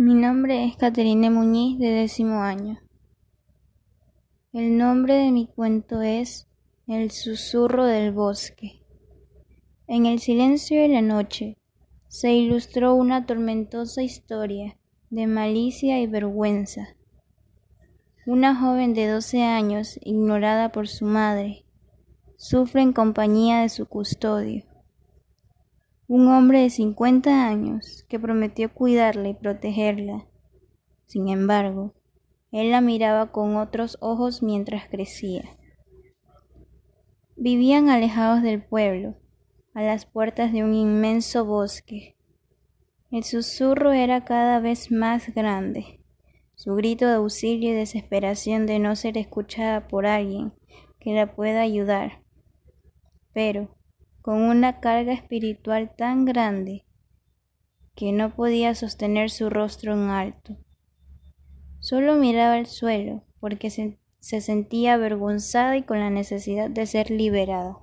Mi nombre es Caterine Muñiz, de décimo año. El nombre de mi cuento es El susurro del bosque. En el silencio de la noche se ilustró una tormentosa historia de malicia y vergüenza. Una joven de doce años, ignorada por su madre, sufre en compañía de su custodio un hombre de cincuenta años que prometió cuidarla y protegerla. Sin embargo, él la miraba con otros ojos mientras crecía. Vivían alejados del pueblo, a las puertas de un inmenso bosque. El susurro era cada vez más grande, su grito de auxilio y desesperación de no ser escuchada por alguien que la pueda ayudar. Pero, con una carga espiritual tan grande que no podía sostener su rostro en alto. Solo miraba al suelo porque se, se, sentía avergonzada y con la necesidad de ser liberada.